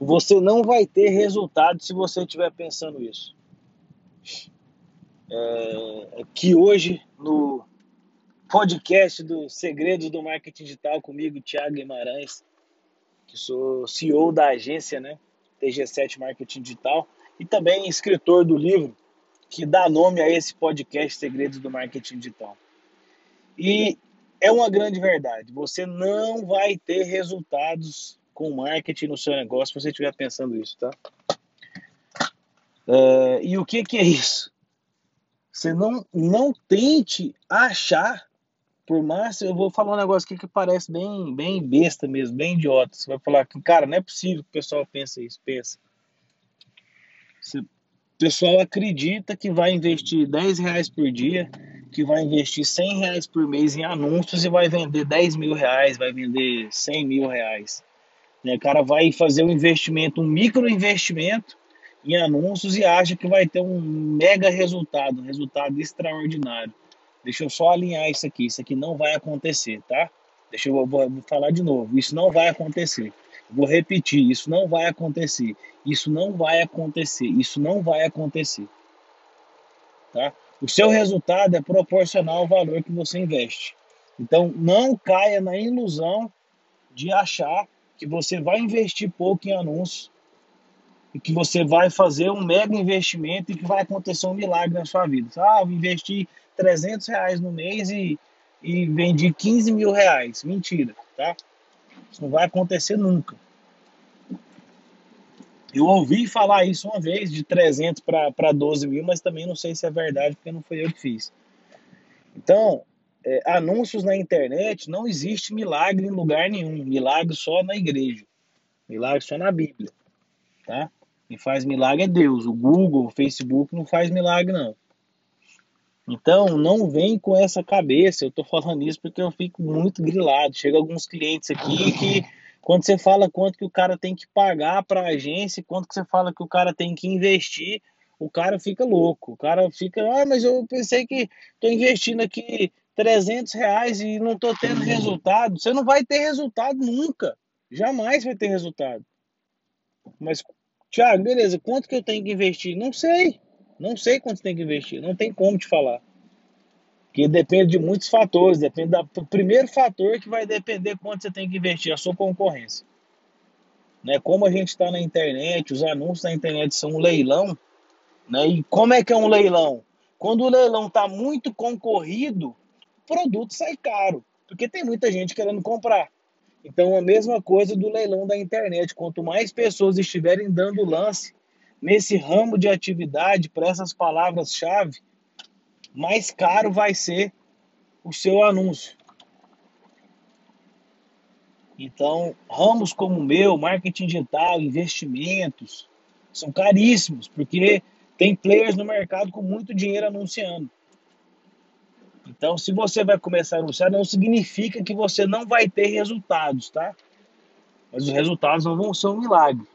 Você não vai ter resultado se você estiver pensando isso. É, que hoje, no podcast do Segredos do Marketing Digital, comigo, Thiago Guimarães, que sou CEO da agência, né? TG7 Marketing Digital, e também escritor do livro que dá nome a esse podcast Segredos do Marketing Digital. E é uma grande verdade, você não vai ter resultados com marketing no seu negócio se você estiver pensando isso, tá? É, e o que, que é isso? Você não, não tente achar, por mais, eu vou falar um negócio aqui que parece bem, bem besta mesmo, bem idiota. Você vai falar que, cara, não é possível que o pessoal pense isso, pensa. Você, o pessoal acredita que vai investir 10 reais por dia, que vai investir 100 reais por mês em anúncios e vai vender 10 mil reais, vai vender 100 mil reais. Né? O cara vai fazer um investimento, um micro investimento em anúncios e acha que vai ter um mega resultado, um resultado extraordinário. Deixa eu só alinhar isso aqui, isso aqui não vai acontecer, tá? Deixa eu vou, vou falar de novo, isso não vai acontecer. Vou repetir, isso não vai acontecer. Isso não vai acontecer. Isso não vai acontecer. Tá? O seu resultado é proporcional ao valor que você investe. Então, não caia na ilusão de achar que você vai investir pouco em anúncios e que você vai fazer um mega investimento e que vai acontecer um milagre na sua vida. Ah, vou investir 300 reais no mês e, e vendi 15 mil reais. Mentira, tá? Isso não vai acontecer nunca. Eu ouvi falar isso uma vez, de 300 para 12 mil, mas também não sei se é verdade, porque não foi eu que fiz. Então, é, anúncios na internet, não existe milagre em lugar nenhum. Milagre só na igreja. Milagre só na Bíblia. Tá? Quem faz milagre é Deus. O Google, o Facebook não faz milagre, não. Então, não vem com essa cabeça. Eu tô falando isso porque eu fico muito grilado. Chega alguns clientes aqui que, quando você fala quanto que o cara tem que pagar para a agência, quanto que você fala que o cara tem que investir, o cara fica louco. O cara fica, ah, mas eu pensei que tô investindo aqui 300 reais e não tô tendo resultado. Você não vai ter resultado nunca. Jamais vai ter resultado. Mas, Thiago, beleza, quanto que eu tenho que investir? Não sei. Não sei quanto tem que investir, não tem como te falar. Porque depende de muitos fatores, depende do primeiro fator que vai depender quanto você tem que investir, a sua concorrência. Né? Como a gente está na internet, os anúncios na internet são um leilão, né? E como é que é um leilão? Quando o leilão está muito concorrido, produto sai caro, porque tem muita gente querendo comprar. Então, a mesma coisa do leilão da internet. Quanto mais pessoas estiverem dando lance nesse ramo de atividade para essas palavras-chave, mais caro vai ser o seu anúncio. Então, ramos como o meu, marketing digital, investimentos, são caríssimos, porque tem players no mercado com muito dinheiro anunciando. Então, se você vai começar a anunciar, não significa que você não vai ter resultados, tá? Mas os resultados não vão ser um milagre.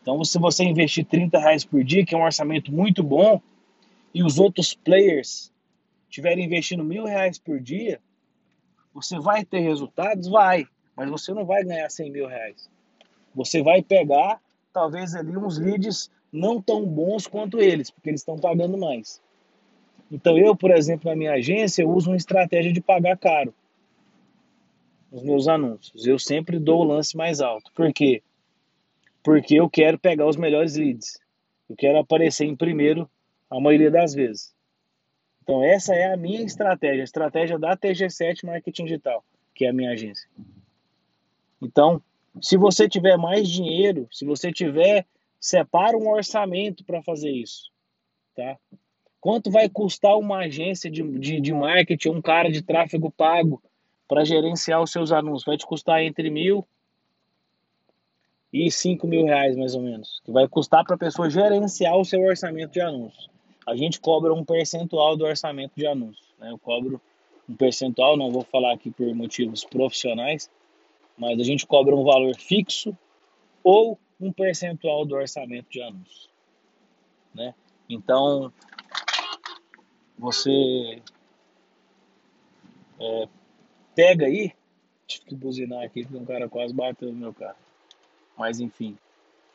Então, se você investir 30 reais por dia, que é um orçamento muito bom, e os outros players estiverem investindo mil reais por dia, você vai ter resultados? Vai, mas você não vai ganhar 100 mil reais. Você vai pegar, talvez, ali uns leads não tão bons quanto eles, porque eles estão pagando mais. Então, eu, por exemplo, na minha agência, eu uso uma estratégia de pagar caro nos meus anúncios. Eu sempre dou o lance mais alto. Por quê? porque eu quero pegar os melhores leads. Eu quero aparecer em primeiro a maioria das vezes. Então essa é a minha estratégia, a estratégia da TG7 Marketing Digital, que é a minha agência. Então, se você tiver mais dinheiro, se você tiver, separa um orçamento para fazer isso, tá? Quanto vai custar uma agência de, de, de marketing, um cara de tráfego pago para gerenciar os seus anúncios? Vai te custar entre mil e 5 mil reais, mais ou menos, que vai custar para a pessoa gerenciar o seu orçamento de anúncios. A gente cobra um percentual do orçamento de anúncios. Né? Eu cobro um percentual, não vou falar aqui por motivos profissionais, mas a gente cobra um valor fixo ou um percentual do orçamento de anúncios. Né? Então, você é, pega aí, tive que buzinar aqui porque um cara quase bateu no meu carro. Mas enfim,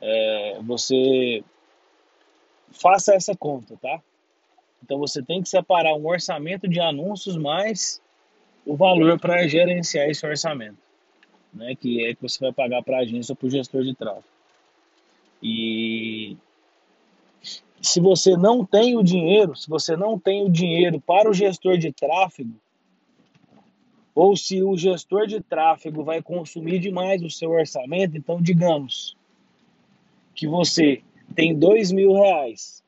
é, você faça essa conta, tá? Então você tem que separar um orçamento de anúncios mais o valor para gerenciar esse orçamento, né? Que é que você vai pagar para a agência ou para o gestor de tráfego. E se você não tem o dinheiro, se você não tem o dinheiro para o gestor de tráfego, ou se o gestor de tráfego vai consumir demais o seu orçamento, então digamos que você tem dois mil reais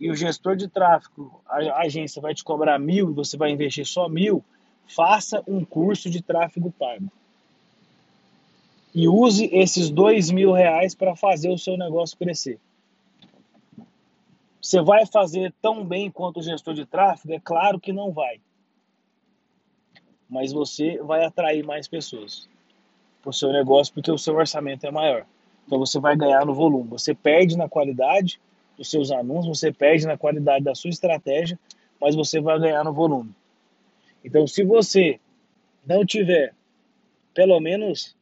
e o gestor de tráfego, a agência vai te cobrar mil e você vai investir só mil, faça um curso de tráfego pago. E use esses dois mil reais para fazer o seu negócio crescer. Você vai fazer tão bem quanto o gestor de tráfego? É claro que não vai. Mas você vai atrair mais pessoas para o seu negócio porque o seu orçamento é maior. Então você vai ganhar no volume. Você perde na qualidade dos seus anúncios, você perde na qualidade da sua estratégia, mas você vai ganhar no volume. Então, se você não tiver pelo menos,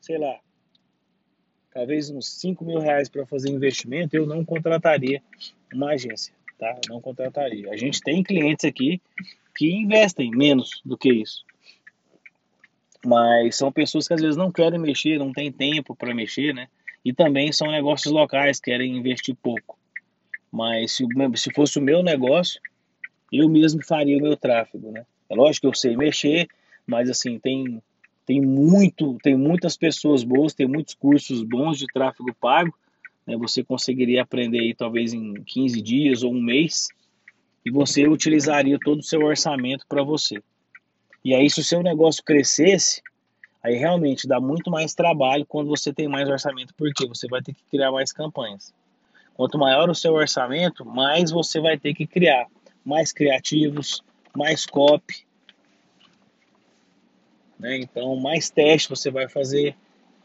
sei lá, talvez uns 5 mil reais para fazer investimento, eu não contrataria uma agência, tá? não contrataria. A gente tem clientes aqui que investem menos do que isso. Mas são pessoas que às vezes não querem mexer, não tem tempo para mexer, né? E também são negócios locais, querem investir pouco. Mas se, se fosse o meu negócio, eu mesmo faria o meu tráfego, né? É lógico que eu sei mexer, mas assim, tem tem muito, tem muitas pessoas boas, tem muitos cursos bons de tráfego pago, né? Você conseguiria aprender aí talvez em 15 dias ou um mês e você utilizaria todo o seu orçamento para você. E aí se o seu negócio crescesse, aí realmente dá muito mais trabalho quando você tem mais orçamento, porque você vai ter que criar mais campanhas. Quanto maior o seu orçamento, mais você vai ter que criar mais criativos, mais copy. Né? Então, mais teste você vai fazer.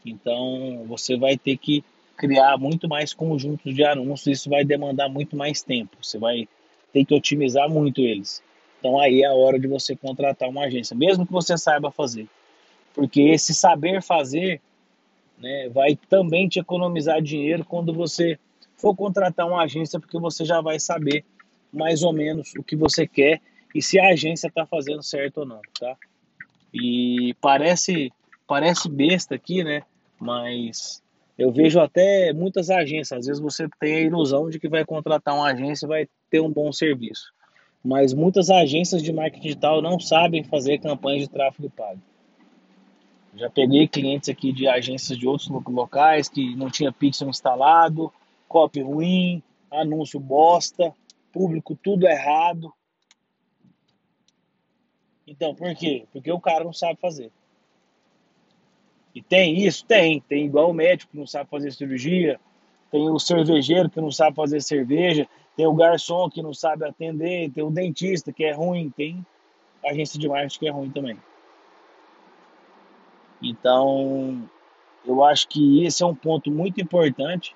Então, você vai ter que criar muito mais conjuntos de anúncios. Isso vai demandar muito mais tempo. Você vai ter que otimizar muito eles. Então, aí é a hora de você contratar uma agência, mesmo que você saiba fazer. Porque esse saber fazer né, vai também te economizar dinheiro quando você for contratar uma agência, porque você já vai saber mais ou menos o que você quer e se a agência está fazendo certo ou não, tá? E parece parece besta aqui, né? Mas eu vejo até muitas agências. Às vezes você tem a ilusão de que vai contratar uma agência e vai ter um bom serviço. Mas muitas agências de marketing digital não sabem fazer campanhas de tráfego pago. Já peguei clientes aqui de agências de outros locais que não tinha pixel instalado, copy ruim, anúncio bosta, público tudo errado. Então, por quê? Porque o cara não sabe fazer. E tem isso? Tem. Tem igual o médico que não sabe fazer cirurgia, tem o cervejeiro que não sabe fazer cerveja, tem o garçom que não sabe atender, tem o dentista que é ruim, tem agência de marketing que é ruim também. Então, eu acho que esse é um ponto muito importante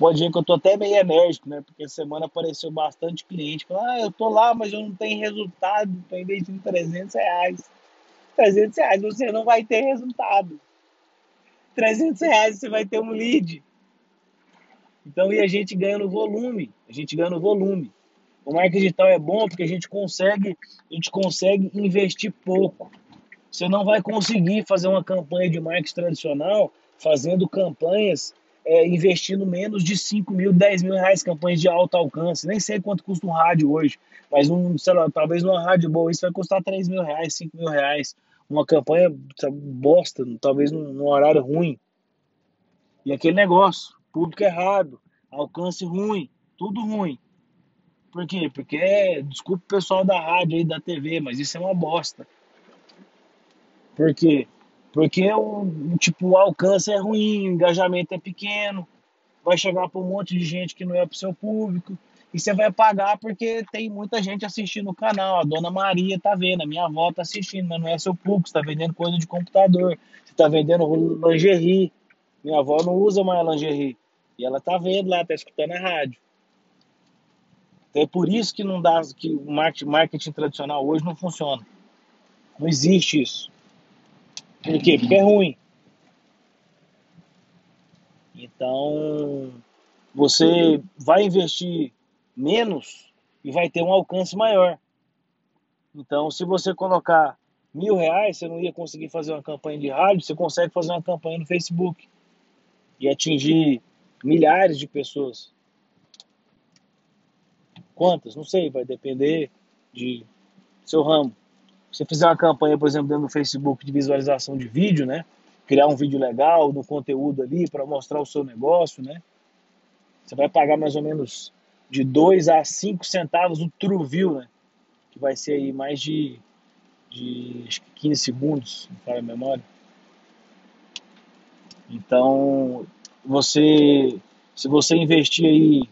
Pode ver que eu tô até meio enérgico, né? Porque semana apareceu bastante cliente falando, ah, eu tô lá, mas eu não tenho resultado, tô investindo 300 reais. 300 reais você não vai ter resultado. 300 reais você vai ter um lead. Então, e a gente ganha no volume, a gente ganha no volume. O marketing digital é bom porque a gente consegue, a gente consegue investir pouco. Você não vai conseguir fazer uma campanha de marketing tradicional fazendo campanhas é, investindo menos de 5 mil, 10 mil reais campanhas de alto alcance. Nem sei quanto custa um rádio hoje, mas um, sei lá, talvez numa rádio boa isso vai custar 3 mil reais, 5 mil reais. Uma campanha bosta, talvez num, num horário ruim. E aquele negócio, público errado, alcance ruim, tudo ruim. Por quê? Porque, é, desculpa o pessoal da rádio aí, da TV, mas isso é uma bosta. Por quê? Porque o, tipo, o alcance é ruim, o engajamento é pequeno, vai chegar para um monte de gente que não é para o seu público, e você vai pagar porque tem muita gente assistindo o canal. A dona Maria tá vendo, a minha avó tá assistindo, mas não é seu público, você tá vendendo coisa de computador, você tá vendendo lingerie. Minha avó não usa mais lingerie. E ela tá vendo lá, tá escutando a rádio. Então é por isso que não dá, que o marketing tradicional hoje não funciona. Não existe isso. Por quê? Porque é ruim. Então, você vai investir menos e vai ter um alcance maior. Então, se você colocar mil reais, você não ia conseguir fazer uma campanha de rádio, você consegue fazer uma campanha no Facebook e atingir milhares de pessoas. Quantas? Não sei, vai depender de seu ramo. Se você fizer uma campanha, por exemplo, dentro do Facebook de visualização de vídeo, né? Criar um vídeo legal, no conteúdo ali para mostrar o seu negócio, né? Você vai pagar mais ou menos de 2 a 5 centavos o True View, né? Que vai ser aí mais de, de acho que 15 segundos, não fala a memória. Então, você, se você investir aí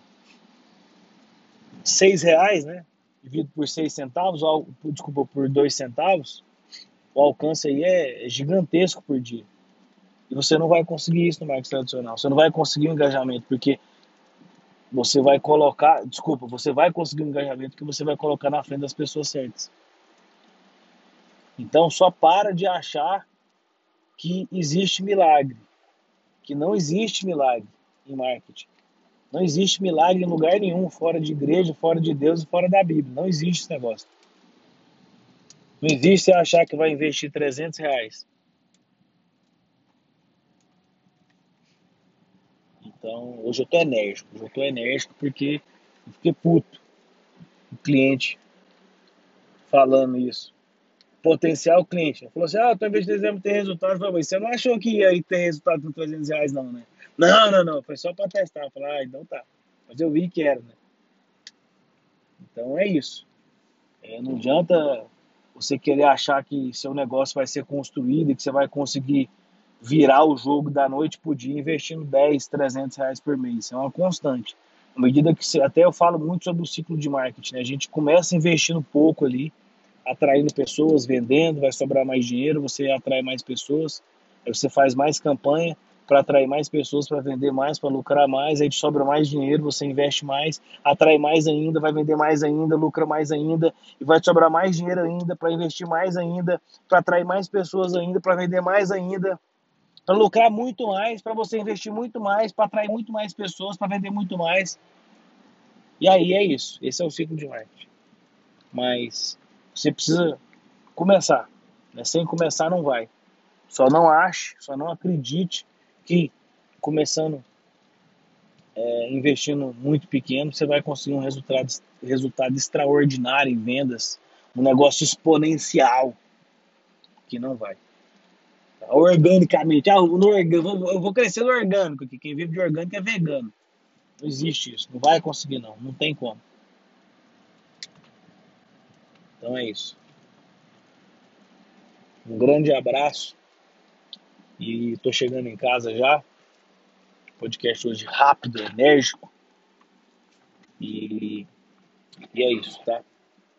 6 reais, né? Dividido por 6 centavos, ou, desculpa, por 2 centavos, o alcance aí é gigantesco por dia. E você não vai conseguir isso no marketing tradicional. Você não vai conseguir um engajamento, porque você vai colocar, desculpa, você vai conseguir um engajamento que você vai colocar na frente das pessoas certas. Então só para de achar que existe milagre, que não existe milagre em marketing. Não existe milagre em lugar nenhum, fora de igreja, fora de Deus e fora da Bíblia. Não existe esse negócio. Não existe você achar que vai investir 300 reais Então, hoje eu tô enérgico. Hoje eu tô enérgico porque eu fiquei puto. O cliente falando isso. Potencial cliente. Ele falou assim: ah, investindo em ter resultado. Eu falei, você não achou que ia ter resultado com 300 reais, não, né? Não, não, não. Foi só para testar. Eu falei, ah, então tá. Mas eu vi que era, né? Então é isso. É, não adianta você querer achar que seu negócio vai ser construído e que você vai conseguir virar o jogo da noite pro dia investindo 10, 300 reais por mês. Isso é uma constante. À medida que você, até eu falo muito sobre o ciclo de marketing, né? a gente começa investindo pouco ali, atraindo pessoas, vendendo, vai sobrar mais dinheiro, você atrai mais pessoas, aí você faz mais campanha para atrair mais pessoas, para vender mais, para lucrar mais, aí te sobra mais dinheiro, você investe mais, atrai mais ainda, vai vender mais ainda, lucra mais ainda, e vai te sobrar mais dinheiro ainda para investir mais ainda, para atrair mais pessoas ainda, para vender mais ainda para lucrar muito mais, para você investir muito mais, para atrair muito mais pessoas, para vender muito mais. E aí é isso. Esse é o ciclo de marketing. Mas você precisa começar. Né? Sem começar não vai. Só não ache, só não acredite que começando é, investindo muito pequeno, você vai conseguir um resultado, resultado extraordinário em vendas, um negócio exponencial, que não vai organicamente. Ah, no eu vou crescer no orgânico, que quem vive de orgânico é vegano. Não existe isso, não vai conseguir não, não tem como. Então é isso. Um grande abraço e tô chegando em casa já. Podcast hoje rápido, enérgico. E, e é isso, tá?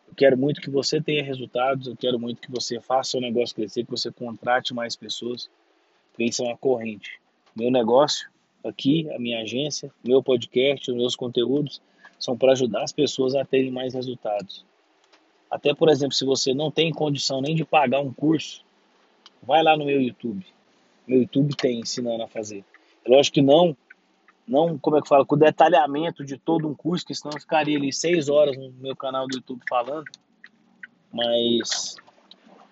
Eu quero muito que você tenha resultados, eu quero muito que você faça o negócio crescer, que você contrate mais pessoas. Pense uma corrente. Meu negócio aqui, a minha agência, meu podcast, os meus conteúdos são para ajudar as pessoas a terem mais resultados. Até, por exemplo, se você não tem condição nem de pagar um curso, vai lá no meu YouTube. Meu YouTube tem ensinando a fazer. É lógico que não não, como é que fala, com o detalhamento de todo um curso, que senão eu ficaria ali seis horas no meu canal do YouTube falando, mas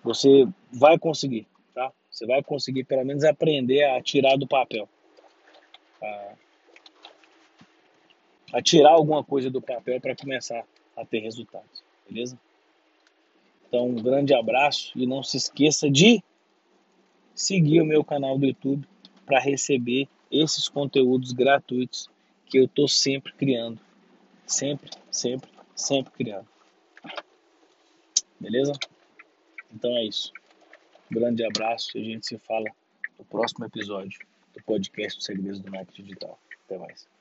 você vai conseguir, tá? Você vai conseguir pelo menos aprender a tirar do papel, a, a tirar alguma coisa do papel para começar a ter resultados, beleza? Então, um grande abraço e não se esqueça de seguir o meu canal do YouTube para receber esses conteúdos gratuitos que eu estou sempre criando. Sempre, sempre, sempre criando. Beleza? Então é isso. Um grande abraço e a gente se fala no próximo episódio do podcast Segredos do Marketing Digital. Até mais.